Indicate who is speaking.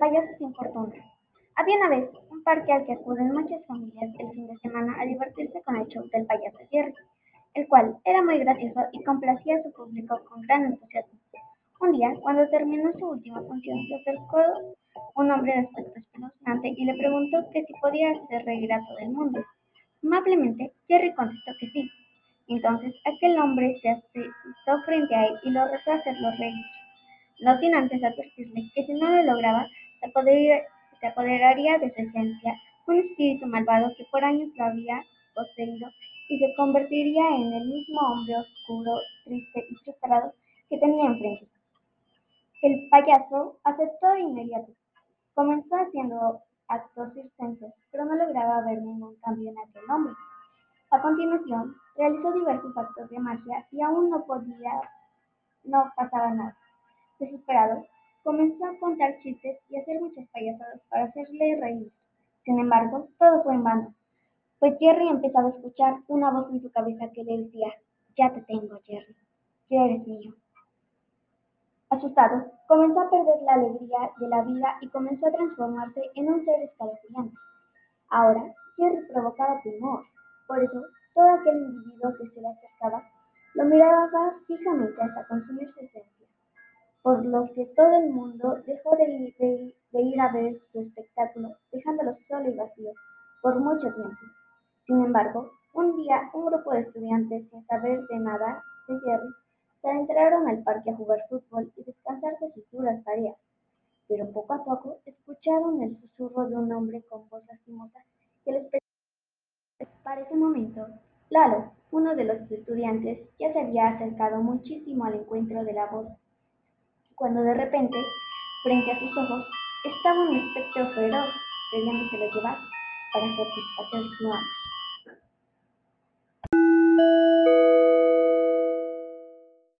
Speaker 1: payaso sin. Había una vez un parque al que acuden muchas familias el fin de semana a divertirse con el show del payaso Jerry, el cual era muy gracioso y complacía a su público con gran entusiasmo. Un día, cuando terminó su última función, se acercó un hombre de aspecto espeluznante y le preguntó que si podía hacer reír a todo el mundo. Amablemente, Jerry contestó que sí. Entonces aquel hombre se asustó frente a él y lo retó a hacerlo reír no sin antes advertirle que si no lo lograba, se, apoderaría de su esencia un espíritu malvado que por años lo había poseído y se convertiría en el mismo hombre oscuro, triste y frustrado que tenía enfrente. El payaso aceptó de inmediato. Comenzó haciendo actos circenses, pero no lograba ver ningún cambio en aquel hombre. A continuación, realizó diversos actos de magia y aún no podía, no pasaba nada. Desesperado, comenzó a contar chistes y hacer muchas payasadas para hacerle reír. Sin embargo, todo fue en vano, pues Jerry empezaba a escuchar una voz en su cabeza que le decía, ya te tengo, Jerry, ya eres mío. Asustado, comenzó a perder la alegría de la vida y comenzó a transformarse en un ser escalofriante. Ahora, Jerry provocaba temor, por eso todo aquel individuo que se le acercaba lo miraba fijamente hasta consumir su esencia por lo que todo el mundo dejó de ir, a ver su espectáculo, dejándolo solo y vacío por mucho tiempo. Sin embargo, un día un grupo de estudiantes, sin saber de nada de Jerry, se adentraron al parque a jugar fútbol y descansar de sus duras tareas. Pero poco a poco escucharon el susurro de un hombre con voz lastimosa que les Para ese momento, Lalo, uno de los estudiantes, ya se había acercado muchísimo al encuentro de la voz cuando de repente, frente a sus ojos, estaba un espectro feroz, lo llevar para satisfacer su hambre.